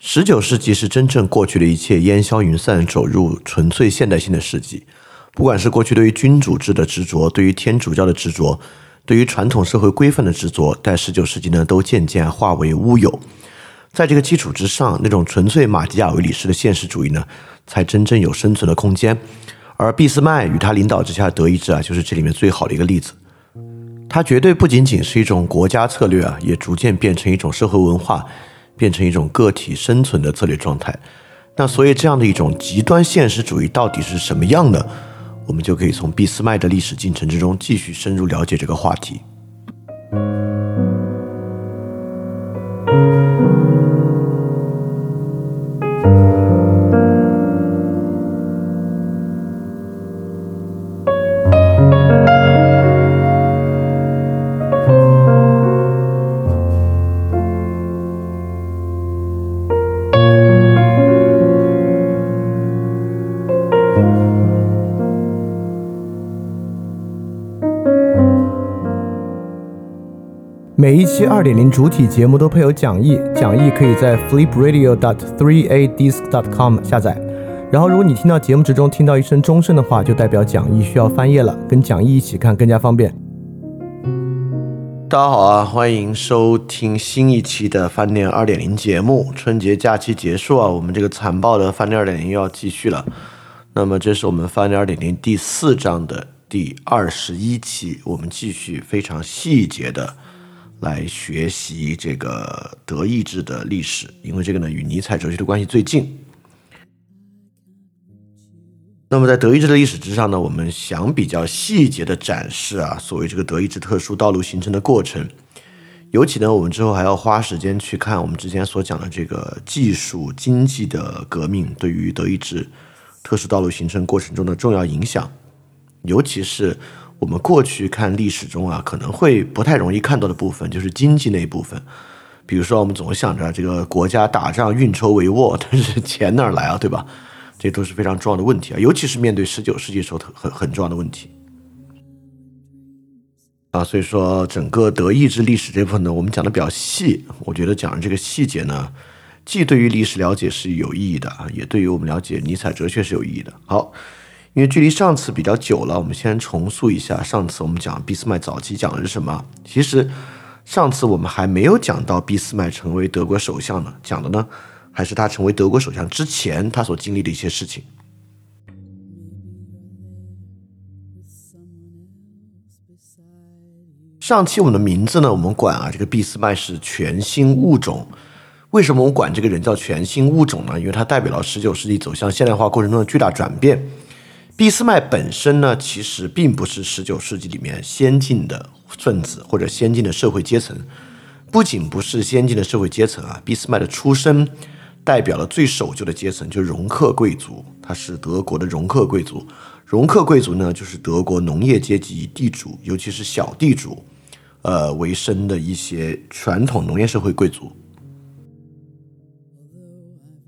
十九世纪是真正过去的一切烟消云散，走入纯粹现代性的世纪。不管是过去对于君主制的执着，对于天主教的执着，对于传统社会规范的执着，在十九世纪呢，都渐渐化为乌有。在这个基础之上，那种纯粹马基雅维里式的现实主义呢，才真正有生存的空间。而俾斯麦与他领导之下的德意志啊，就是这里面最好的一个例子。它绝对不仅仅是一种国家策略啊，也逐渐变成一种社会文化。变成一种个体生存的策略状态，那所以这样的一种极端现实主义到底是什么样的？我们就可以从俾斯麦的历史进程之中继续深入了解这个话题。二点零主体节目都配有讲义，讲义可以在 flipradio.dot3adisc.dot com 下载。然后，如果你听到节目之中听到一声钟声的话，就代表讲义需要翻页了，跟讲义一起看更加方便。大家好啊，欢迎收听新一期的饭店二点零节目。春节假期结束啊，我们这个残暴的饭店二点零又要继续了。那么，这是我们饭店二点零第四章的第二十一期，我们继续非常细节的。来学习这个德意志的历史，因为这个呢与尼采哲学的关系最近。那么在德意志的历史之上呢，我们想比较细节的展示啊，所谓这个德意志特殊道路形成的过程。尤其呢，我们之后还要花时间去看我们之前所讲的这个技术经济的革命对于德意志特殊道路形成过程中的重要影响，尤其是。我们过去看历史中啊，可能会不太容易看到的部分，就是经济那一部分。比如说，我们总想着这个国家打仗运筹帷幄，但是钱哪儿来啊，对吧？这都是非常重要的问题啊，尤其是面对十九世纪时候很很重要的问题啊。所以说，整个德意志历史这部分呢，我们讲的比较细。我觉得讲的这个细节呢，既对于历史了解是有意义的啊，也对于我们了解尼采哲学是有意义的。好。因为距离上次比较久了，我们先重塑一下上次我们讲俾斯麦早期讲的是什么。其实上次我们还没有讲到俾斯麦成为德国首相呢，讲的呢还是他成为德国首相之前他所经历的一些事情。上期我们的名字呢，我们管啊这个俾斯麦是全新物种。为什么我们管这个人叫全新物种呢？因为它代表了十九世纪走向现代化过程中的巨大转变。俾斯麦本身呢，其实并不是十九世纪里面先进的分子或者先进的社会阶层。不仅不是先进的社会阶层啊，俾斯麦的出身代表了最守旧的阶层，就是容克贵族。他是德国的容克贵族。容克贵族呢，就是德国农业阶级地主，尤其是小地主，呃为生的一些传统农业社会贵族。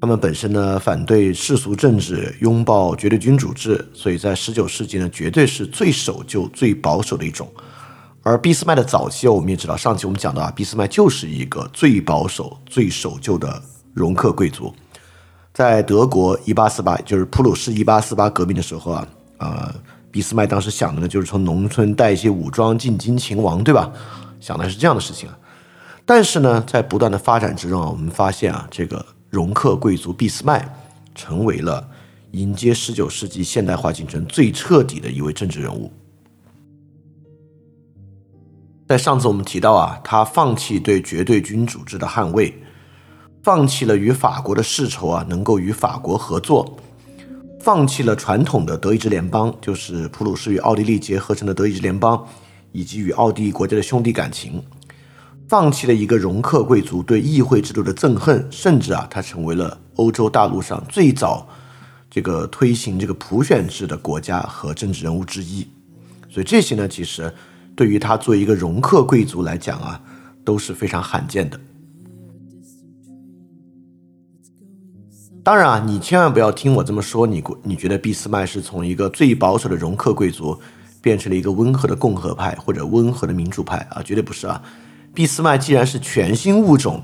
他们本身呢反对世俗政治，拥抱绝对君主制，所以在十九世纪呢绝对是最守旧、最保守的一种。而俾斯麦的早期，我们也知道，上期我们讲到啊，俾斯麦就是一个最保守、最守旧的容克贵族。在德国一八四八，就是普鲁士一八四八革命的时候啊，呃，俾斯麦当时想的呢就是从农村带一些武装进京勤王，对吧？想的是这样的事情啊。但是呢，在不断的发展之中啊，我们发现啊，这个。容克贵族俾斯麦成为了迎接十九世纪现代化进程最彻底的一位政治人物。在上次我们提到啊，他放弃对绝对君主制的捍卫，放弃了与法国的世仇啊，能够与法国合作，放弃了传统的德意志联邦，就是普鲁士与奥地利结合成的德意志联邦，以及与奥地利国家的兄弟感情。放弃了一个容克贵族对议会制度的憎恨，甚至啊，他成为了欧洲大陆上最早这个推行这个普选制的国家和政治人物之一。所以这些呢，其实对于他作为一个容克贵族来讲啊，都是非常罕见的。当然啊，你千万不要听我这么说，你你觉得俾斯麦是从一个最保守的容克贵族变成了一个温和的共和派或者温和的民主派啊？绝对不是啊。俾斯麦既然是全新物种，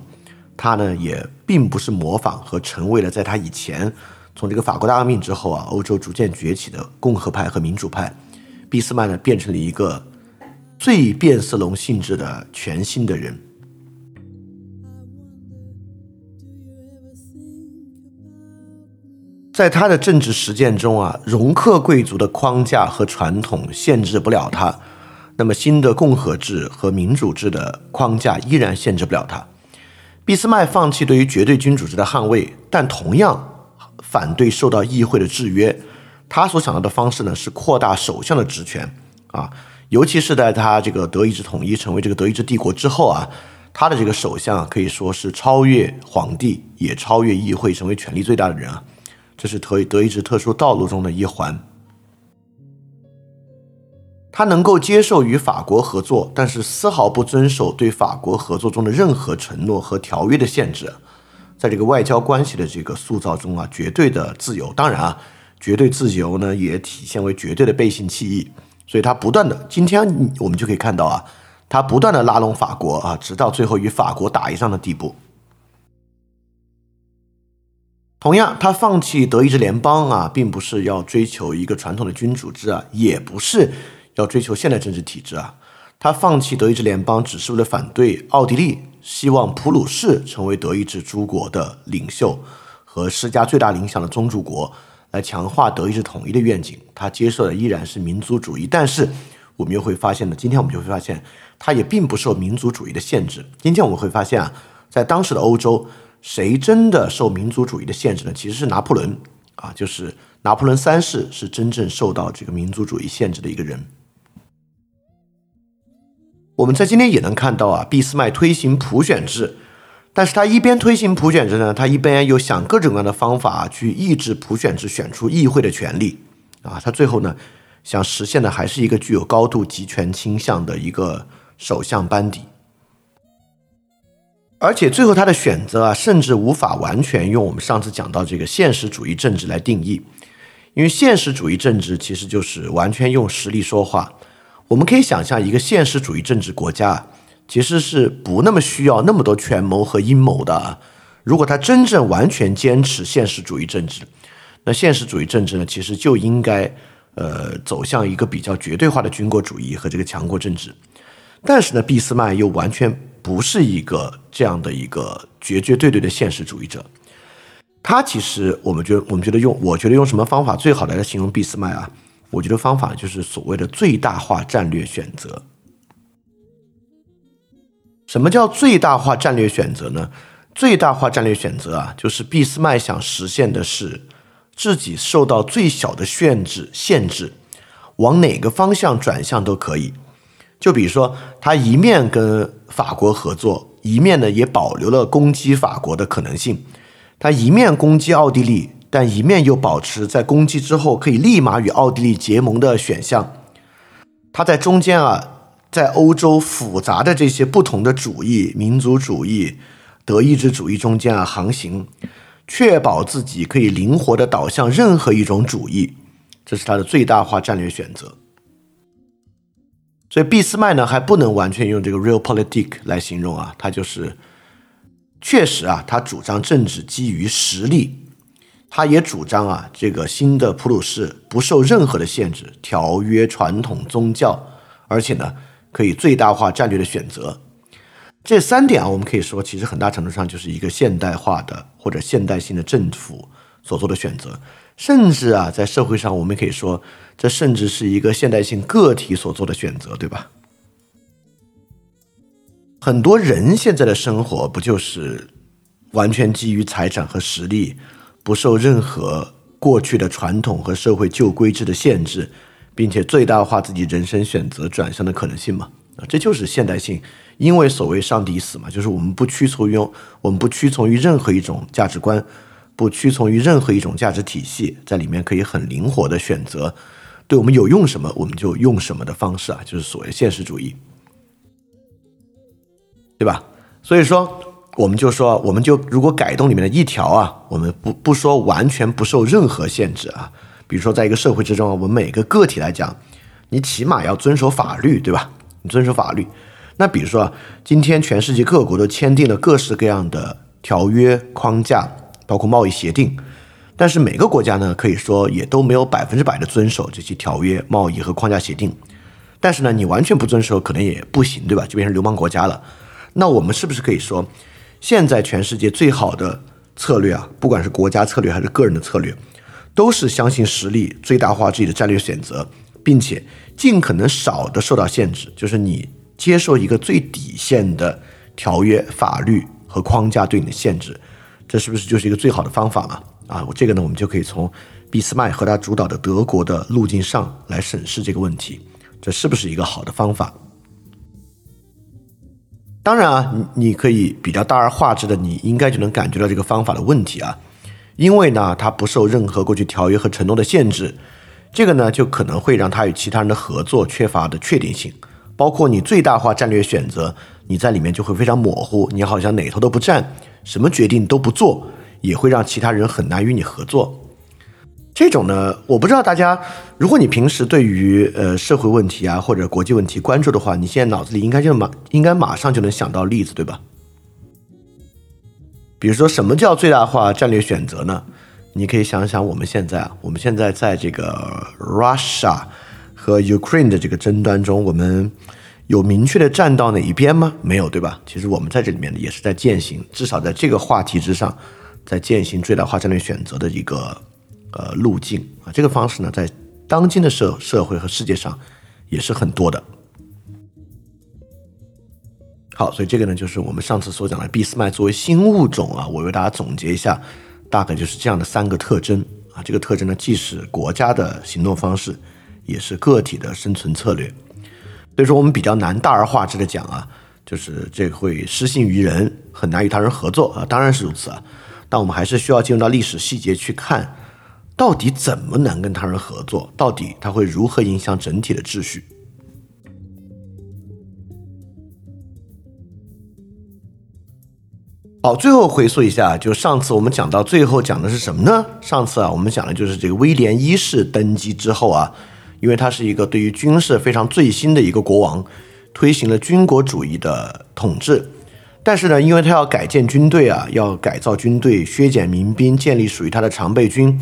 他呢也并不是模仿和成为了在他以前从这个法国大革命之后啊，欧洲逐渐崛起的共和派和民主派。俾斯麦呢变成了一个最变色龙性质的全新的人。在他的政治实践中啊，容克贵族的框架和传统限制不了他，那么新的共和制和民主制的框架依然限制不了他。俾斯麦放弃对于绝对君主制的捍卫，但同样反对受到议会的制约。他所想到的方式呢，是扩大首相的职权啊，尤其是在他这个德意志统一成为这个德意志帝国之后啊，他的这个首相可以说是超越皇帝，也超越议会，成为权力最大的人啊。这是德德意志特殊道路中的一环。他能够接受与法国合作，但是丝毫不遵守对法国合作中的任何承诺和条约的限制。在这个外交关系的这个塑造中啊，绝对的自由。当然啊，绝对自由呢，也体现为绝对的背信弃义。所以他不断的，今天我们就可以看到啊，他不断的拉拢法国啊，直到最后与法国打一仗的地步。同样，他放弃德意志联邦啊，并不是要追求一个传统的君主制啊，也不是要追求现代政治体制啊。他放弃德意志联邦，只是为了反对奥地利，希望普鲁士成为德意志诸国的领袖和施加最大影响的宗主国，来强化德意志统一的愿景。他接受的依然是民族主义，但是我们又会发现呢，今天我们就会发现，他也并不受民族主义的限制。今天我们会发现啊，在当时的欧洲。谁真的受民族主义的限制呢？其实是拿破仑啊，就是拿破仑三世是真正受到这个民族主义限制的一个人。我们在今天也能看到啊，俾斯麦推行普选制，但是他一边推行普选制呢，他一边又想各种各样的方法去抑制普选制选出议会的权利啊，他最后呢想实现的还是一个具有高度集权倾向的一个首相班底。而且最后他的选择啊，甚至无法完全用我们上次讲到这个现实主义政治来定义，因为现实主义政治其实就是完全用实力说话。我们可以想象，一个现实主义政治国家其实是不那么需要那么多权谋和阴谋的。如果他真正完全坚持现实主义政治，那现实主义政治呢，其实就应该呃走向一个比较绝对化的军国主义和这个强国政治。但是呢，俾斯麦又完全。不是一个这样的一个绝绝对对的现实主义者，他其实我们觉得，我们觉得用，我觉得用什么方法最好来形容俾斯麦啊？我觉得方法就是所谓的最大化战略选择。什么叫最大化战略选择呢？最大化战略选择啊，就是俾斯麦想实现的是自己受到最小的限制，限制往哪个方向转向都可以。就比如说，他一面跟法国合作，一面呢也保留了攻击法国的可能性。他一面攻击奥地利，但一面又保持在攻击之后可以立马与奥地利结盟的选项。他在中间啊，在欧洲复杂的这些不同的主义、民族主义、德意志主义中间啊航行，确保自己可以灵活的导向任何一种主义。这是他的最大化战略选择。所以俾斯麦呢还不能完全用这个 realpolitik 来形容啊，他就是确实啊，他主张政治基于实力，他也主张啊，这个新的普鲁士不受任何的限制，条约、传统、宗教，而且呢可以最大化战略的选择。这三点啊，我们可以说其实很大程度上就是一个现代化的或者现代性的政府所做的选择。甚至啊，在社会上，我们可以说，这甚至是一个现代性个体所做的选择，对吧？很多人现在的生活不就是完全基于财产和实力，不受任何过去的传统和社会旧规制的限制，并且最大化自己人生选择转向的可能性嘛？啊，这就是现代性，因为所谓上帝死嘛，就是我们不屈从于我们不屈从于任何一种价值观。不屈从于任何一种价值体系，在里面可以很灵活的选择，对我们有用什么我们就用什么的方式啊，就是所谓现实主义，对吧？所以说，我们就说，我们就如果改动里面的一条啊，我们不不说完全不受任何限制啊，比如说在一个社会之中，我们每个个体来讲，你起码要遵守法律，对吧？你遵守法律。那比如说，今天全世界各国都签订了各式各样的条约框架，包括贸易协定。但是每个国家呢，可以说也都没有百分之百的遵守这些条约、贸易和框架协定。但是呢，你完全不遵守可能也不行，对吧？就变成流氓国家了。那我们是不是可以说，现在全世界最好的策略啊，不管是国家策略还是个人的策略，都是相信实力，最大化自己的战略选择，并且尽可能少的受到限制，就是你接受一个最底线的条约、法律和框架对你的限制，这是不是就是一个最好的方法嘛？啊，我这个呢，我们就可以从俾斯麦和他主导的德国的路径上来审视这个问题，这是不是一个好的方法？当然啊，你你可以比较大而化之的，你应该就能感觉到这个方法的问题啊，因为呢，它不受任何过去条约和承诺的限制，这个呢，就可能会让他与其他人的合作缺乏的确定性，包括你最大化战略选择，你在里面就会非常模糊，你好像哪头都不站，什么决定都不做。也会让其他人很难与你合作。这种呢，我不知道大家，如果你平时对于呃社会问题啊或者国际问题关注的话，你现在脑子里应该就马应该马上就能想到例子，对吧？比如说，什么叫最大化战略选择呢？你可以想想，我们现在啊，我们现在在这个 Russia 和 Ukraine 的这个争端中，我们有明确的站到哪一边吗？没有，对吧？其实我们在这里面，也是在践行，至少在这个话题之上。在践行最大化战略选择的一个呃路径啊，这个方式呢，在当今的社社会和世界上也是很多的。好，所以这个呢，就是我们上次所讲的俾斯麦作为新物种啊，我为大家总结一下，大概就是这样的三个特征啊。这个特征呢，既是国家的行动方式，也是个体的生存策略。所以说，我们比较难大而化之的讲啊，就是这会失信于人，很难与他人合作啊，当然是如此啊。但我们还是需要进入到历史细节去看，到底怎么能跟他人合作？到底他会如何影响整体的秩序？好，最后回溯一下，就上次我们讲到最后讲的是什么呢？上次啊，我们讲的就是这个威廉一世登基之后啊，因为他是一个对于军事非常最新的一个国王，推行了军国主义的统治。但是呢，因为他要改建军队啊，要改造军队，削减民兵，建立属于他的常备军，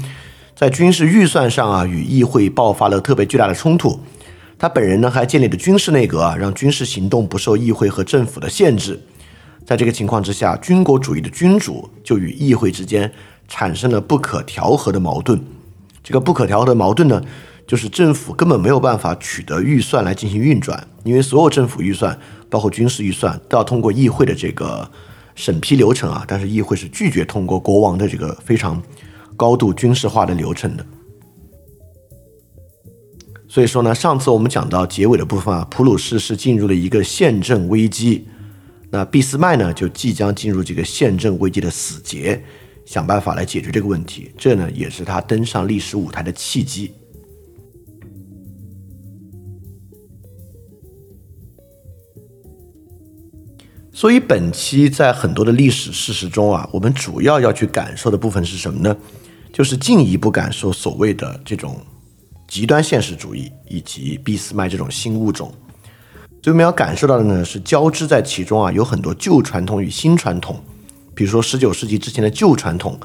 在军事预算上啊，与议会爆发了特别巨大的冲突。他本人呢，还建立了军事内阁啊，让军事行动不受议会和政府的限制。在这个情况之下，军国主义的君主就与议会之间产生了不可调和的矛盾。这个不可调和的矛盾呢，就是政府根本没有办法取得预算来进行运转，因为所有政府预算。包括军事预算都要通过议会的这个审批流程啊，但是议会是拒绝通过国王的这个非常高度军事化的流程的。所以说呢，上次我们讲到结尾的部分啊，普鲁士是进入了一个宪政危机，那俾斯麦呢就即将进入这个宪政危机的死结，想办法来解决这个问题，这呢也是他登上历史舞台的契机。所以本期在很多的历史事实中啊，我们主要要去感受的部分是什么呢？就是进一步感受所谓的这种极端现实主义以及俾斯麦这种新物种。所以我们要感受到的呢，是交织在其中啊，有很多旧传统与新传统。比如说十九世纪之前的旧传统，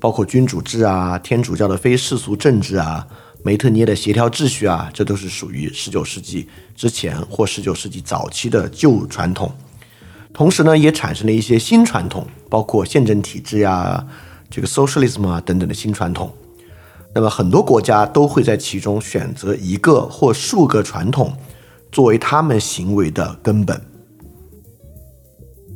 包括君主制啊、天主教的非世俗政治啊、梅特涅的协调秩序啊，这都是属于十九世纪之前或十九世纪早期的旧传统。同时呢，也产生了一些新传统，包括宪政体制呀、这个 socialism 啊等等的新传统。那么很多国家都会在其中选择一个或数个传统作为他们行为的根本。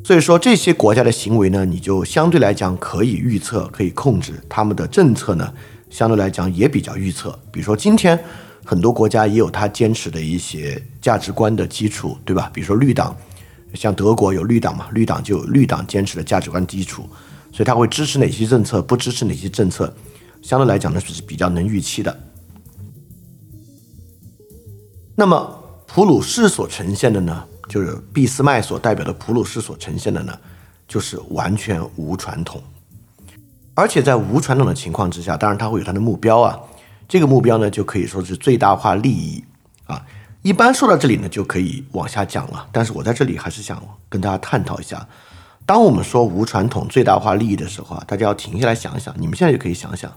所以说这些国家的行为呢，你就相对来讲可以预测、可以控制他们的政策呢，相对来讲也比较预测。比如说今天很多国家也有他坚持的一些价值观的基础，对吧？比如说绿党。像德国有绿党嘛，绿党就有绿党坚持的价值观基础，所以他会支持哪些政策，不支持哪些政策，相对来讲呢是比较能预期的。那么普鲁士所呈现的呢，就是俾斯麦所代表的普鲁士所呈现的呢，就是完全无传统，而且在无传统的情况之下，当然他会有他的目标啊，这个目标呢就可以说是最大化利益啊。一般说到这里呢，就可以往下讲了。但是我在这里还是想跟大家探讨一下，当我们说无传统最大化利益的时候啊，大家要停下来想一想，你们现在就可以想想，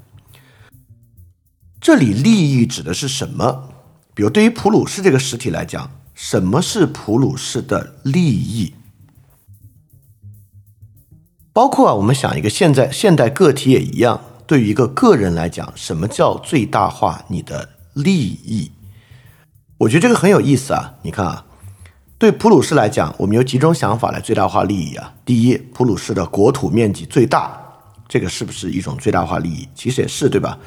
这里利益指的是什么？比如对于普鲁士这个实体来讲，什么是普鲁士的利益？包括啊，我们想一个现在现代个体也一样，对于一个个人来讲，什么叫最大化你的利益？我觉得这个很有意思啊！你看啊，对普鲁士来讲，我们有几种想法来最大化利益啊。第一，普鲁士的国土面积最大，这个是不是一种最大化利益？其实也是，对吧？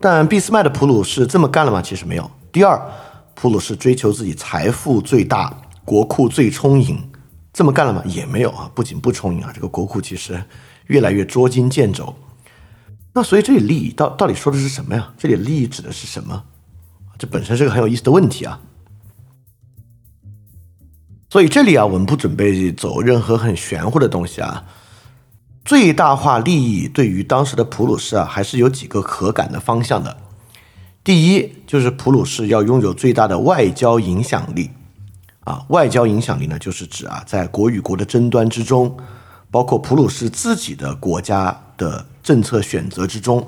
但俾斯麦的普鲁士这么干了吗？其实没有。第二，普鲁士追求自己财富最大，国库最充盈，这么干了吗？也没有啊。不仅不充盈啊，这个国库其实越来越捉襟见肘。那所以这里利益到到底说的是什么呀？这里利益指的是什么？这本身是个很有意思的问题啊，所以这里啊，我们不准备走任何很玄乎的东西啊。最大化利益对于当时的普鲁士啊，还是有几个可感的方向的。第一，就是普鲁士要拥有最大的外交影响力啊。外交影响力呢，就是指啊，在国与国的争端之中，包括普鲁士自己的国家的政策选择之中。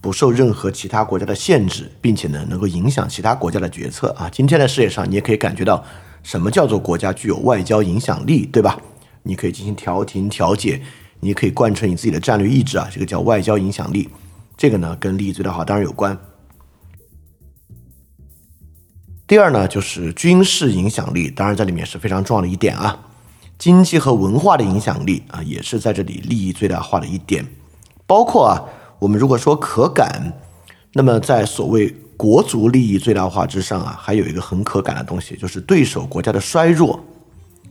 不受任何其他国家的限制，并且呢，能够影响其他国家的决策啊！今天的世界上，你也可以感觉到什么叫做国家具有外交影响力，对吧？你可以进行调停、调解，你可以贯彻你自己的战略意志啊！这个叫外交影响力。这个呢，跟利益最大化当然有关。第二呢，就是军事影响力，当然在里面是非常重要的一点啊。经济和文化的影响力啊，也是在这里利益最大化的一点，包括啊。我们如果说可感，那么在所谓国族利益最大化之上啊，还有一个很可感的东西，就是对手国家的衰弱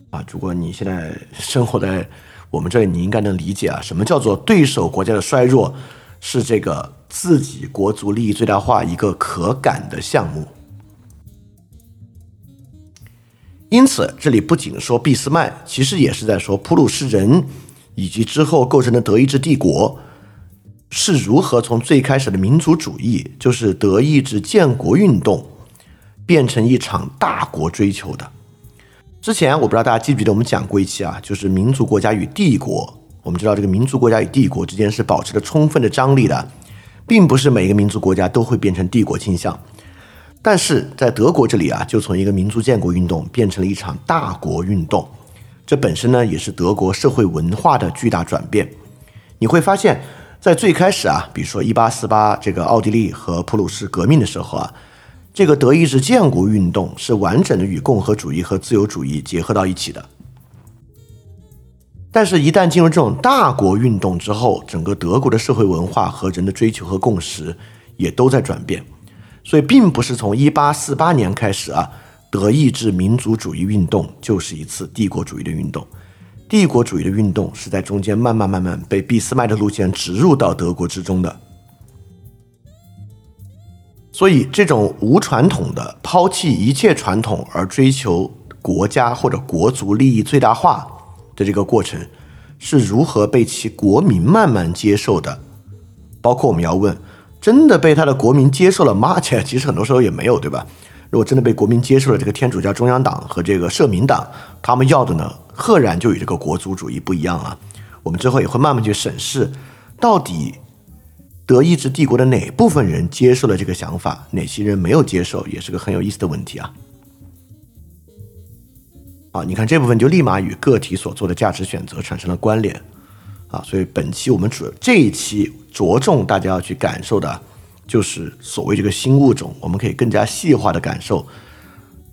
啊。如果你现在生活在我们这里，你应该能理解啊，什么叫做对手国家的衰弱，是这个自己国族利益最大化一个可感的项目。因此，这里不仅说俾斯麦，其实也是在说普鲁士人以及之后构成的德意志帝国。是如何从最开始的民族主义，就是德意志建国运动，变成一场大国追求的？之前我不知道大家记不记得我们讲过一期啊，就是民族国家与帝国。我们知道这个民族国家与帝国之间是保持着充分的张力的，并不是每一个民族国家都会变成帝国倾向。但是在德国这里啊，就从一个民族建国运动变成了一场大国运动，这本身呢也是德国社会文化的巨大转变。你会发现。在最开始啊，比如说一八四八这个奥地利和普鲁士革命的时候啊，这个德意志建国运动是完整的与共和主义和自由主义结合到一起的。但是，一旦进入这种大国运动之后，整个德国的社会文化和人的追求和共识也都在转变。所以，并不是从一八四八年开始啊，德意志民族主义运动就是一次帝国主义的运动。帝国主义的运动是在中间慢慢慢慢被俾斯麦的路线植入到德国之中的，所以这种无传统的抛弃一切传统而追求国家或者国族利益最大化的这个过程是如何被其国民慢慢接受的？包括我们要问，真的被他的国民接受了吗？其实很多时候也没有，对吧？如果真的被国民接受了，这个天主教中央党和这个社民党，他们要的呢？赫然就与这个国族主义不一样啊！我们之后也会慢慢去审视，到底德意志帝国的哪部分人接受了这个想法，哪些人没有接受，也是个很有意思的问题啊！啊，你看这部分就立马与个体所做的价值选择产生了关联啊！所以本期我们主这一期着重大家要去感受的，就是所谓这个新物种，我们可以更加细化的感受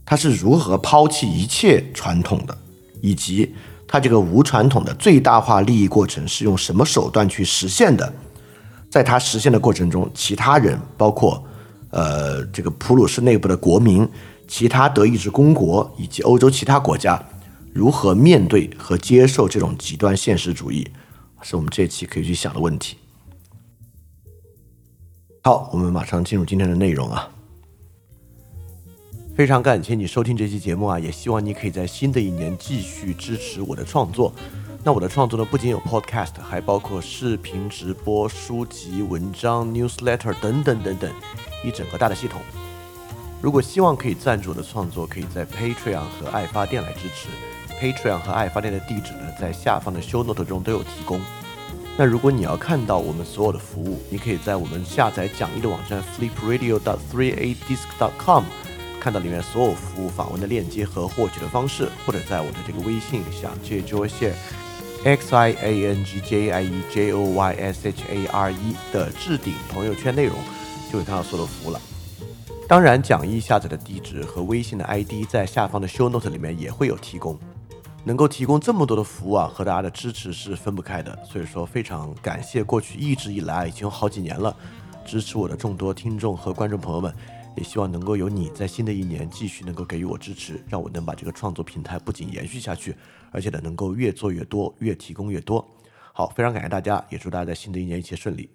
它是如何抛弃一切传统的。以及它这个无传统的最大化利益过程是用什么手段去实现的？在它实现的过程中，其他人包括呃这个普鲁士内部的国民、其他德意志公国以及欧洲其他国家如何面对和接受这种极端现实主义，是我们这期可以去想的问题。好，我们马上进入今天的内容啊。非常感谢你收听这期节目啊，也希望你可以在新的一年继续支持我的创作。那我的创作呢，不仅有 Podcast，还包括视频直播、书籍、文章、Newsletter 等等等等，一整个大的系统。如果希望可以赞助我的创作，可以在 Patreon 和爱发电来支持，Patreon 和爱发电的地址呢，在下方的 Show Note 中都有提供。那如果你要看到我们所有的服务，你可以在我们下载讲义的网站 flipradio.3adisc.com 看到里面所有服务访问的链接和获取的方式，或者在我的这个微信想借 Joy Share x i a n g j i e j o y s h a r e 的置顶朋友圈内容，就会看到所有的服务了。当然，讲义下载的地址和微信的 ID 在下方的 Show Note 里面也会有提供。能够提供这么多的服务啊，和大家的支持是分不开的。所以说，非常感谢过去一直以来已经有好几年了支持我的众多听众和观众朋友们，也希望能够有你在新的一年继续能够给予我支持，让我能把这个创作平台不仅延续下去，而且呢能够越做越多，越提供越多。好，非常感谢大家，也祝大家在新的一年一切顺利。